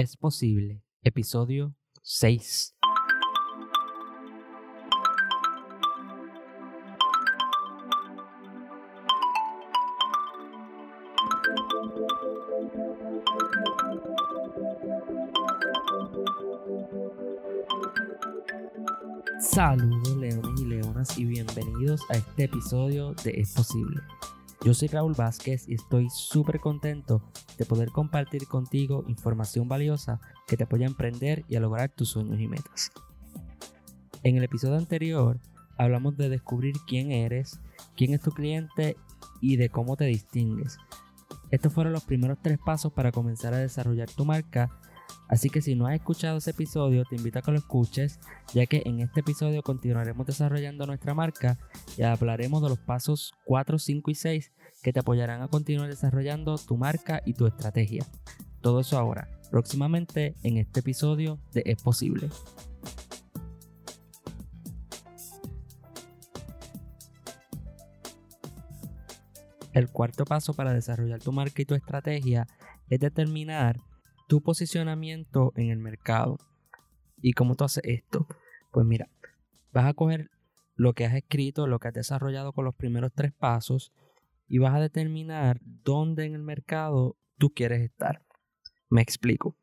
Es posible, episodio 6. Saludos leones y leonas y bienvenidos a este episodio de Es Posible. Yo soy Raúl Vázquez y estoy súper contento de poder compartir contigo información valiosa que te apoya a emprender y a lograr tus sueños y metas. En el episodio anterior hablamos de descubrir quién eres, quién es tu cliente y de cómo te distingues. Estos fueron los primeros tres pasos para comenzar a desarrollar tu marca Así que si no has escuchado ese episodio, te invito a que lo escuches, ya que en este episodio continuaremos desarrollando nuestra marca y hablaremos de los pasos 4, 5 y 6 que te apoyarán a continuar desarrollando tu marca y tu estrategia. Todo eso ahora, próximamente en este episodio de Es Posible. El cuarto paso para desarrollar tu marca y tu estrategia es determinar tu posicionamiento en el mercado. ¿Y cómo tú haces esto? Pues mira, vas a coger lo que has escrito, lo que has desarrollado con los primeros tres pasos y vas a determinar dónde en el mercado tú quieres estar. Me explico.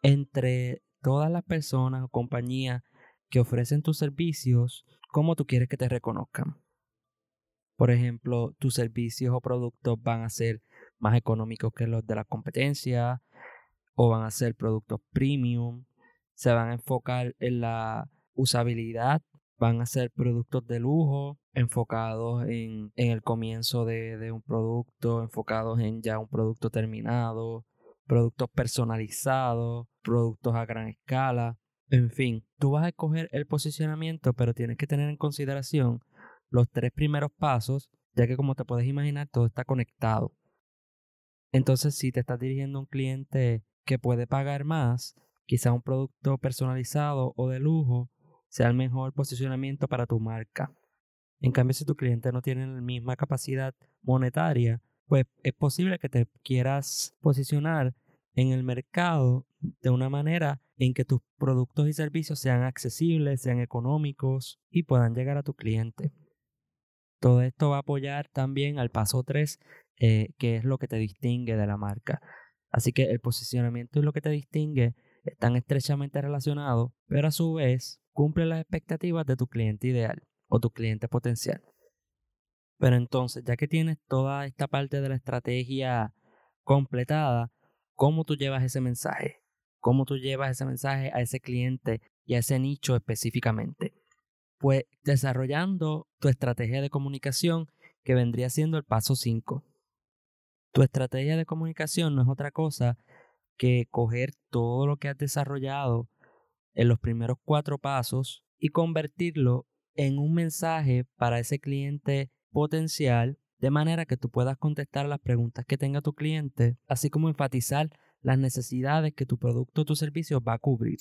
Entre todas las personas o compañías que ofrecen tus servicios, ¿cómo tú quieres que te reconozcan? Por ejemplo, tus servicios o productos van a ser más económicos que los de la competencia, o van a ser productos premium, se van a enfocar en la usabilidad, van a ser productos de lujo, enfocados en, el comienzo de, de, un producto, enfocados en ya un producto terminado, productos personalizados, productos a gran escala. En fin, tú vas a escoger el posicionamiento, pero tienes que tener en consideración los tres primeros pasos, ya que como te puedes imaginar, todo está conectado. Entonces, si te estás dirigiendo a un cliente que puede pagar más, quizá un producto personalizado o de lujo sea el mejor posicionamiento para tu marca. En cambio, si tu cliente no tiene la misma capacidad monetaria, pues es posible que te quieras posicionar en el mercado de una manera en que tus productos y servicios sean accesibles, sean económicos y puedan llegar a tu cliente. Todo esto va a apoyar también al paso 3, eh, que es lo que te distingue de la marca. Así que el posicionamiento y lo que te distingue están estrechamente relacionados, pero a su vez cumple las expectativas de tu cliente ideal o tu cliente potencial. Pero entonces, ya que tienes toda esta parte de la estrategia completada, ¿cómo tú llevas ese mensaje? ¿Cómo tú llevas ese mensaje a ese cliente y a ese nicho específicamente? Pues desarrollando tu estrategia de comunicación que vendría siendo el paso 5. Tu estrategia de comunicación no es otra cosa que coger todo lo que has desarrollado en los primeros cuatro pasos y convertirlo en un mensaje para ese cliente potencial de manera que tú puedas contestar las preguntas que tenga tu cliente, así como enfatizar las necesidades que tu producto o tu servicio va a cubrir.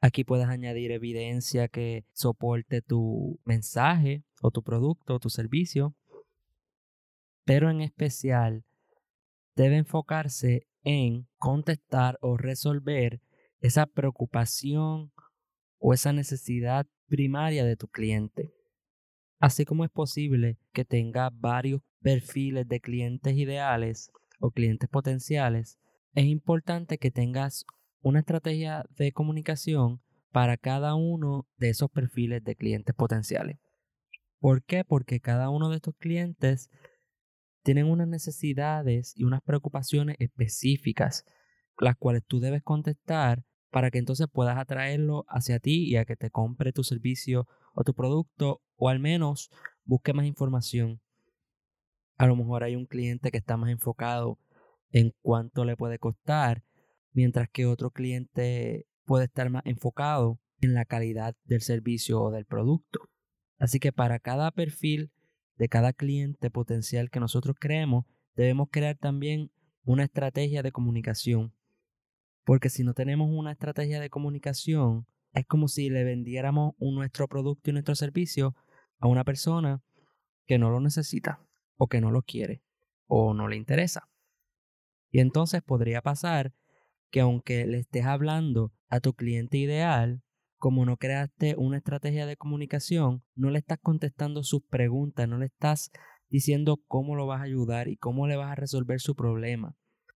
Aquí puedes añadir evidencia que soporte tu mensaje o tu producto o tu servicio pero en especial debe enfocarse en contestar o resolver esa preocupación o esa necesidad primaria de tu cliente. Así como es posible que tenga varios perfiles de clientes ideales o clientes potenciales, es importante que tengas una estrategia de comunicación para cada uno de esos perfiles de clientes potenciales. ¿Por qué? Porque cada uno de estos clientes tienen unas necesidades y unas preocupaciones específicas, las cuales tú debes contestar para que entonces puedas atraerlo hacia ti y a que te compre tu servicio o tu producto o al menos busque más información. A lo mejor hay un cliente que está más enfocado en cuánto le puede costar, mientras que otro cliente puede estar más enfocado en la calidad del servicio o del producto. Así que para cada perfil de cada cliente potencial que nosotros creemos, debemos crear también una estrategia de comunicación. Porque si no tenemos una estrategia de comunicación, es como si le vendiéramos nuestro producto y nuestro servicio a una persona que no lo necesita, o que no lo quiere, o no le interesa. Y entonces podría pasar que aunque le estés hablando a tu cliente ideal, como no creaste una estrategia de comunicación, no le estás contestando sus preguntas, no le estás diciendo cómo lo vas a ayudar y cómo le vas a resolver su problema.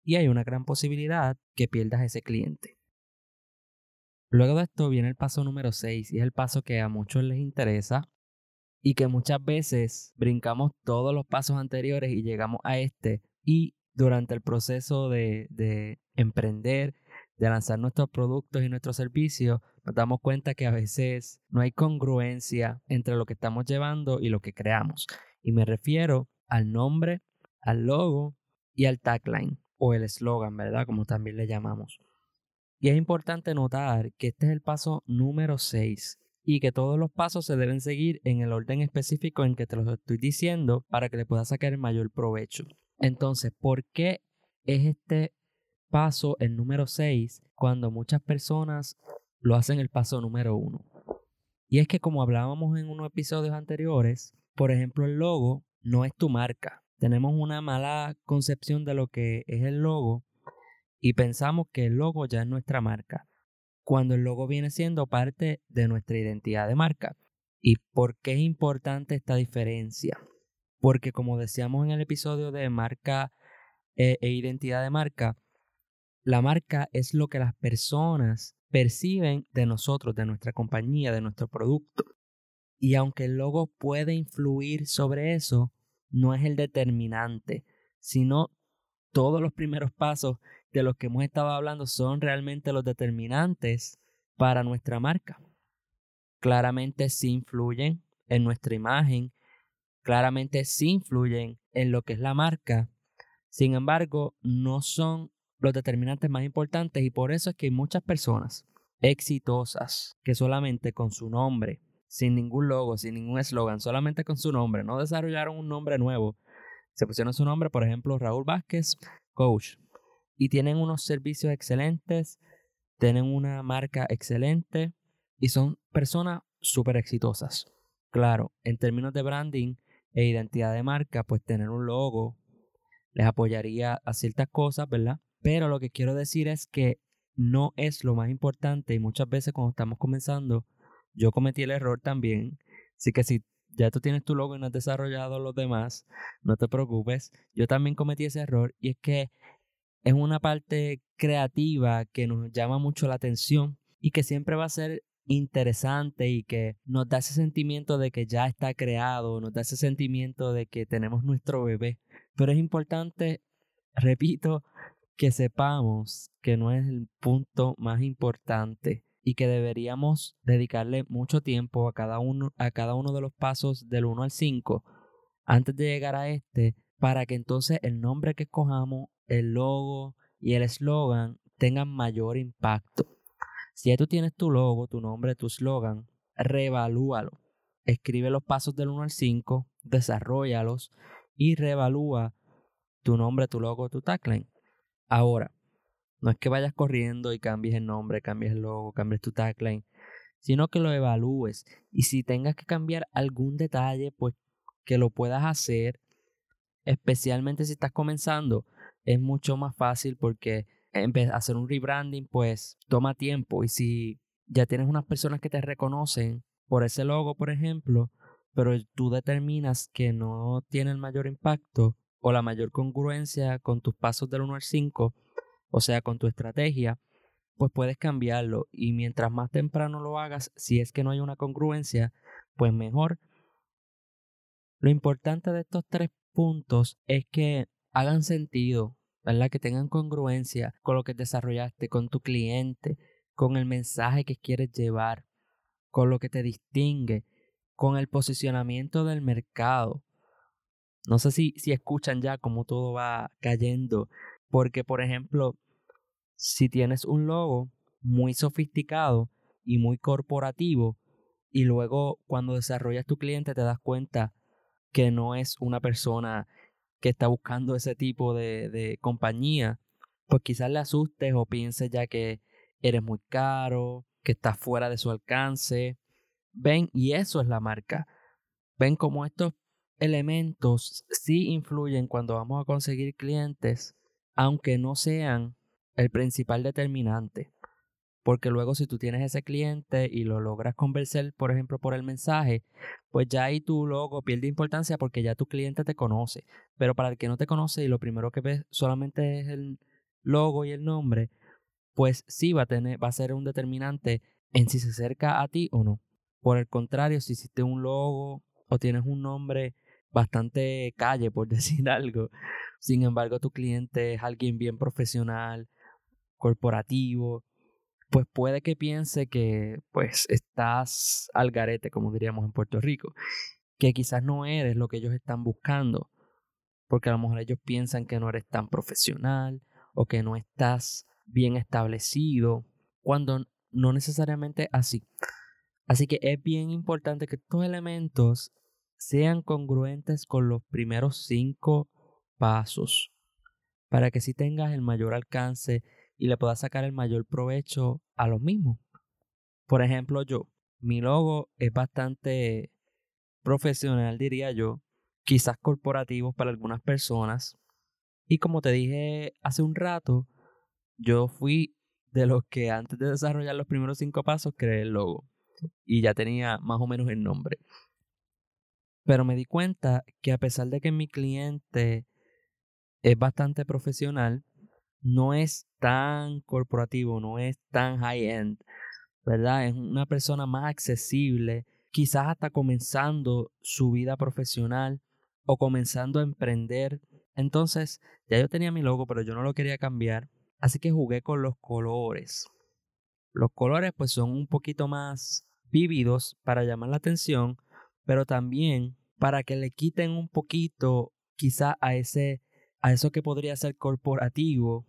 Y hay una gran posibilidad que pierdas ese cliente. Luego de esto viene el paso número 6 y es el paso que a muchos les interesa y que muchas veces brincamos todos los pasos anteriores y llegamos a este y durante el proceso de, de emprender, de lanzar nuestros productos y nuestros servicios, nos damos cuenta que a veces no hay congruencia entre lo que estamos llevando y lo que creamos. Y me refiero al nombre, al logo y al tagline o el eslogan, ¿verdad? Como también le llamamos. Y es importante notar que este es el paso número 6 y que todos los pasos se deben seguir en el orden específico en que te los estoy diciendo para que le puedas sacar el mayor provecho. Entonces, ¿por qué es este paso el número 6 cuando muchas personas lo hacen el paso número 1? Y es que como hablábamos en unos episodios anteriores, por ejemplo, el logo no es tu marca. Tenemos una mala concepción de lo que es el logo y pensamos que el logo ya es nuestra marca, cuando el logo viene siendo parte de nuestra identidad de marca. ¿Y por qué es importante esta diferencia? Porque como decíamos en el episodio de marca eh, e identidad de marca, la marca es lo que las personas perciben de nosotros, de nuestra compañía, de nuestro producto. Y aunque el logo puede influir sobre eso, no es el determinante, sino todos los primeros pasos de los que hemos estado hablando son realmente los determinantes para nuestra marca. Claramente sí influyen en nuestra imagen, claramente sí influyen en lo que es la marca, sin embargo, no son los determinantes más importantes y por eso es que hay muchas personas exitosas que solamente con su nombre, sin ningún logo, sin ningún eslogan, solamente con su nombre, no desarrollaron un nombre nuevo, se pusieron su nombre, por ejemplo, Raúl Vázquez, coach, y tienen unos servicios excelentes, tienen una marca excelente y son personas súper exitosas. Claro, en términos de branding e identidad de marca, pues tener un logo les apoyaría a ciertas cosas, ¿verdad? Pero lo que quiero decir es que no es lo más importante y muchas veces cuando estamos comenzando, yo cometí el error también. Así que si ya tú tienes tu logo y no has desarrollado los demás, no te preocupes. Yo también cometí ese error y es que es una parte creativa que nos llama mucho la atención y que siempre va a ser interesante y que nos da ese sentimiento de que ya está creado, nos da ese sentimiento de que tenemos nuestro bebé. Pero es importante, repito, que sepamos que no es el punto más importante y que deberíamos dedicarle mucho tiempo a cada uno, a cada uno de los pasos del 1 al 5 antes de llegar a este para que entonces el nombre que escojamos, el logo y el eslogan tengan mayor impacto. Si tú tienes tu logo, tu nombre, tu eslogan, reevalúalo. Escribe los pasos del 1 al 5, desarrollalos y reevalúa tu nombre, tu logo, tu tagline. Ahora, no es que vayas corriendo y cambies el nombre, cambies el logo, cambies tu tagline, sino que lo evalúes. Y si tengas que cambiar algún detalle, pues que lo puedas hacer, especialmente si estás comenzando, es mucho más fácil porque hacer un rebranding pues toma tiempo y si ya tienes unas personas que te reconocen por ese logo, por ejemplo, pero tú determinas que no tiene el mayor impacto o la mayor congruencia con tus pasos del 1 al 5, o sea, con tu estrategia, pues puedes cambiarlo y mientras más temprano lo hagas, si es que no hay una congruencia, pues mejor. Lo importante de estos tres puntos es que hagan sentido, ¿verdad? Que tengan congruencia con lo que desarrollaste, con tu cliente, con el mensaje que quieres llevar, con lo que te distingue, con el posicionamiento del mercado. No sé si, si escuchan ya cómo todo va cayendo porque, por ejemplo, si tienes un logo muy sofisticado y muy corporativo, y luego cuando desarrollas tu cliente te das cuenta que no es una persona que está buscando ese tipo de, de compañía, pues quizás le asustes o pienses ya que eres muy caro, que estás fuera de su alcance. Ven, y eso es la marca. Ven cómo estos elementos sí influyen cuando vamos a conseguir clientes aunque no sean el principal determinante. Porque luego si tú tienes ese cliente y lo logras convencer, por ejemplo, por el mensaje, pues ya ahí tu logo pierde importancia porque ya tu cliente te conoce. Pero para el que no te conoce y lo primero que ves solamente es el logo y el nombre, pues sí va a tener, va a ser un determinante en si se acerca a ti o no. Por el contrario, si hiciste un logo o tienes un nombre bastante calle, por decir algo, sin embargo tu cliente es alguien bien profesional, corporativo, pues puede que piense que pues estás al garete, como diríamos en Puerto Rico, que quizás no eres lo que ellos están buscando, porque a lo mejor ellos piensan que no eres tan profesional o que no estás bien establecido, cuando no necesariamente así. Así que es bien importante que estos elementos sean congruentes con los primeros cinco pasos para que si tengas el mayor alcance y le puedas sacar el mayor provecho a los mismos. Por ejemplo, yo, mi logo es bastante profesional, diría yo, quizás corporativo para algunas personas. Y como te dije hace un rato, yo fui de los que antes de desarrollar los primeros cinco pasos creé el logo y ya tenía más o menos el nombre. Pero me di cuenta que a pesar de que mi cliente es bastante profesional, no es tan corporativo, no es tan high-end, ¿verdad? Es una persona más accesible, quizás hasta comenzando su vida profesional o comenzando a emprender. Entonces, ya yo tenía mi logo, pero yo no lo quería cambiar, así que jugué con los colores. Los colores pues son un poquito más vívidos para llamar la atención, pero también para que le quiten un poquito quizá a ese a eso que podría ser corporativo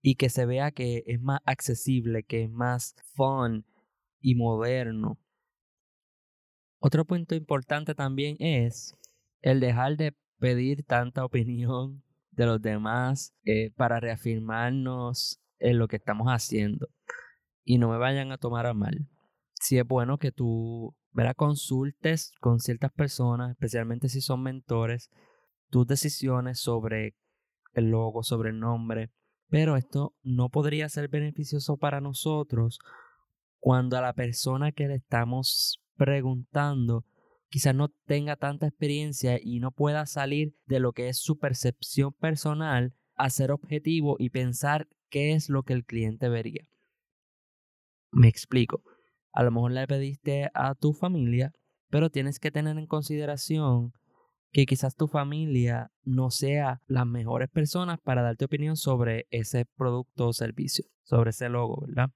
y que se vea que es más accesible, que es más fun y moderno. Otro punto importante también es el dejar de pedir tanta opinión de los demás eh, para reafirmarnos en lo que estamos haciendo y no me vayan a tomar a mal. Si es bueno que tú verá, consultes con ciertas personas, especialmente si son mentores, tus decisiones sobre el logo, sobre el nombre, pero esto no podría ser beneficioso para nosotros cuando a la persona que le estamos preguntando quizás no tenga tanta experiencia y no pueda salir de lo que es su percepción personal a ser objetivo y pensar qué es lo que el cliente vería. Me explico. A lo mejor le pediste a tu familia, pero tienes que tener en consideración que quizás tu familia no sea las mejores personas para darte opinión sobre ese producto o servicio, sobre ese logo, ¿verdad?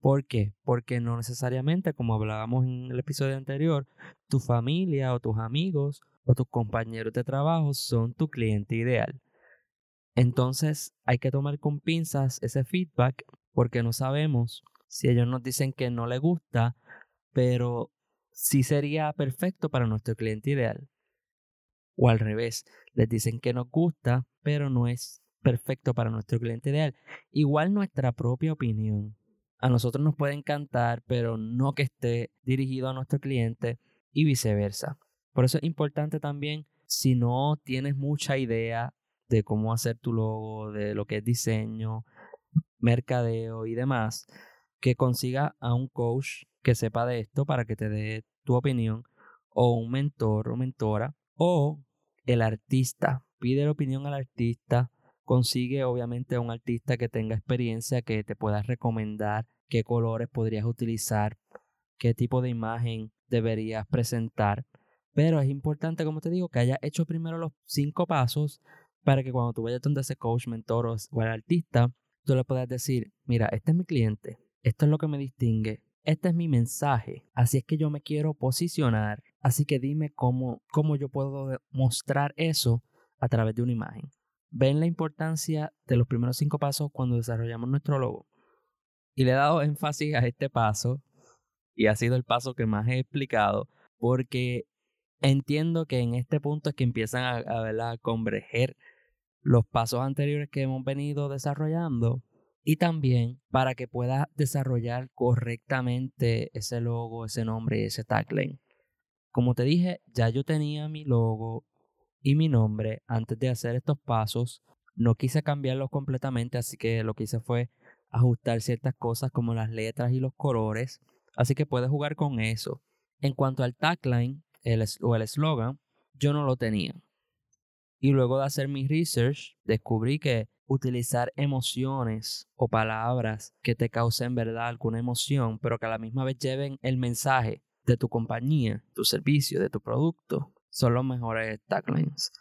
¿Por qué? Porque no necesariamente, como hablábamos en el episodio anterior, tu familia o tus amigos o tus compañeros de trabajo son tu cliente ideal. Entonces hay que tomar con pinzas ese feedback porque no sabemos si ellos nos dicen que no les gusta, pero sí sería perfecto para nuestro cliente ideal. O al revés, les dicen que nos gusta, pero no es perfecto para nuestro cliente ideal. Igual nuestra propia opinión. A nosotros nos puede encantar, pero no que esté dirigido a nuestro cliente y viceversa. Por eso es importante también, si no tienes mucha idea de cómo hacer tu logo, de lo que es diseño, mercadeo y demás, que consiga a un coach que sepa de esto para que te dé tu opinión, o un mentor o mentora o el artista. Pide la opinión al artista. Consigue obviamente a un artista que tenga experiencia, que te pueda recomendar qué colores podrías utilizar, qué tipo de imagen deberías presentar. Pero es importante, como te digo, que hayas hecho primero los cinco pasos para que cuando tú vayas donde ese coach, mentor o el artista, tú le puedas decir, mira, este es mi cliente, esto es lo que me distingue, este es mi mensaje, así es que yo me quiero posicionar, así que dime cómo, cómo yo puedo mostrar eso a través de una imagen. Ven la importancia de los primeros cinco pasos cuando desarrollamos nuestro logo. Y le he dado énfasis a este paso, y ha sido el paso que más he explicado, porque entiendo que en este punto es que empiezan a, a, a converger los pasos anteriores que hemos venido desarrollando y también para que puedas desarrollar correctamente ese logo, ese nombre y ese tagline. Como te dije, ya yo tenía mi logo y mi nombre antes de hacer estos pasos, No quise cambiarlo completamente, así que lo que hice fue ajustar ciertas cosas como las letras y los colores. Así que puedes jugar con eso. En cuanto al tagline el, o el eslogan, yo no lo tenía. Y luego de hacer mi research, descubrí que utilizar emociones o palabras que te causen verdad alguna emoción, pero que a la misma vez lleven el mensaje de tu compañía, tu servicio, de tu producto, son los mejores taglines.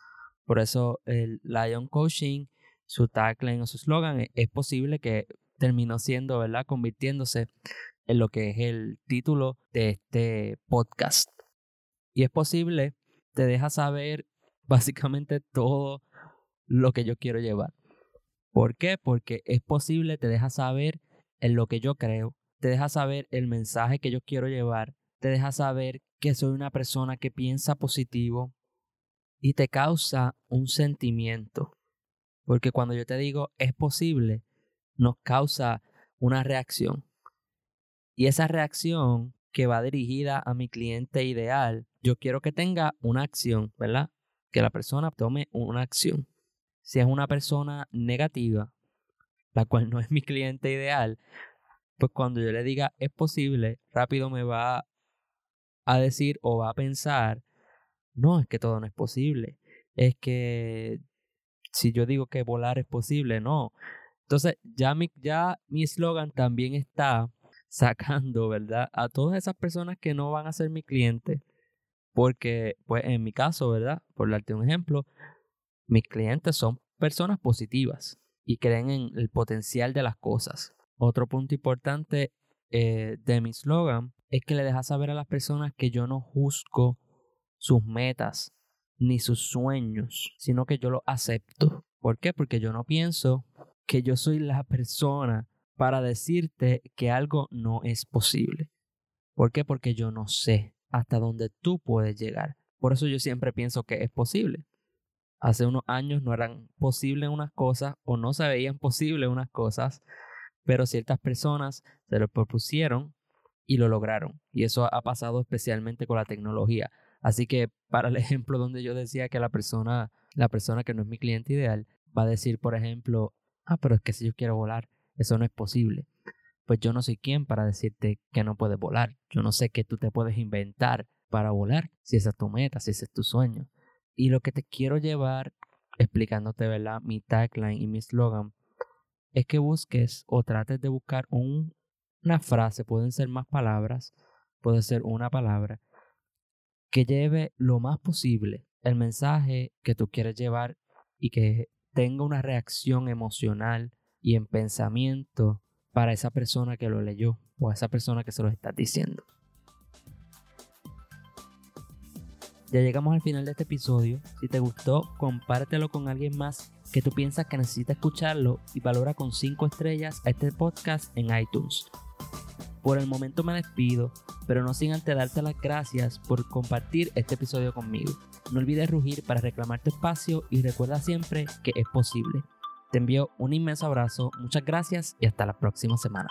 Por eso el Lion Coaching, su tagline o su slogan, es posible que terminó siendo, ¿verdad? Convirtiéndose en lo que es el título de este podcast. Y es posible, te deja saber básicamente todo lo que yo quiero llevar. ¿Por qué? Porque es posible, te deja saber en lo que yo creo, te deja saber el mensaje que yo quiero llevar, te deja saber que soy una persona que piensa positivo y te causa un sentimiento. Porque cuando yo te digo es posible, nos causa una reacción. Y esa reacción que va dirigida a mi cliente ideal, yo quiero que tenga una acción, ¿verdad? Que la persona tome una acción. Si es una persona negativa, la cual no es mi cliente ideal, pues cuando yo le diga es posible, rápido me va a decir o va a pensar, no, es que todo no es posible. Es que si yo digo que volar es posible, no. Entonces, ya mi, ya mi eslogan también está sacando, ¿verdad? A todas esas personas que no van a ser mi cliente. Porque, pues, en mi caso, ¿verdad? Por darte un ejemplo, mis clientes son personas positivas y creen en el potencial de las cosas. Otro punto importante eh, de mi slogan es que le deja saber a las personas que yo no juzgo sus metas ni sus sueños, sino que yo los acepto. ¿Por qué? Porque yo no pienso que yo soy la persona para decirte que algo no es posible. ¿Por qué? Porque yo no sé hasta dónde tú puedes llegar. Por eso yo siempre pienso que es posible. Hace unos años no eran posibles unas cosas o no se veían posibles unas cosas, pero ciertas personas se lo propusieron y lo lograron. Y eso ha pasado especialmente con la tecnología. Así que para el ejemplo donde yo decía que la persona, la persona que no es mi cliente ideal, va a decir, por ejemplo, ah, pero es que si yo quiero volar, eso no es posible. Pues yo no soy quien para decirte que no puedes volar. Yo no sé qué tú te puedes inventar para volar, si esa es tu meta, si ese es tu sueño. Y lo que te quiero llevar explicándote, ¿verdad? Mi tagline y mi slogan es que busques o trates de buscar un, una frase, pueden ser más palabras, puede ser una palabra, que lleve lo más posible el mensaje que tú quieres llevar y que tenga una reacción emocional y en pensamiento para esa persona que lo leyó o a esa persona que se lo está diciendo. Ya llegamos al final de este episodio. Si te gustó, compártelo con alguien más que tú piensas que necesita escucharlo y valora con 5 estrellas a este podcast en iTunes. Por el momento me despido, pero no sin antes darte las gracias por compartir este episodio conmigo. No olvides rugir para reclamar tu espacio y recuerda siempre que es posible. Te envío un inmenso abrazo, muchas gracias y hasta la próxima semana.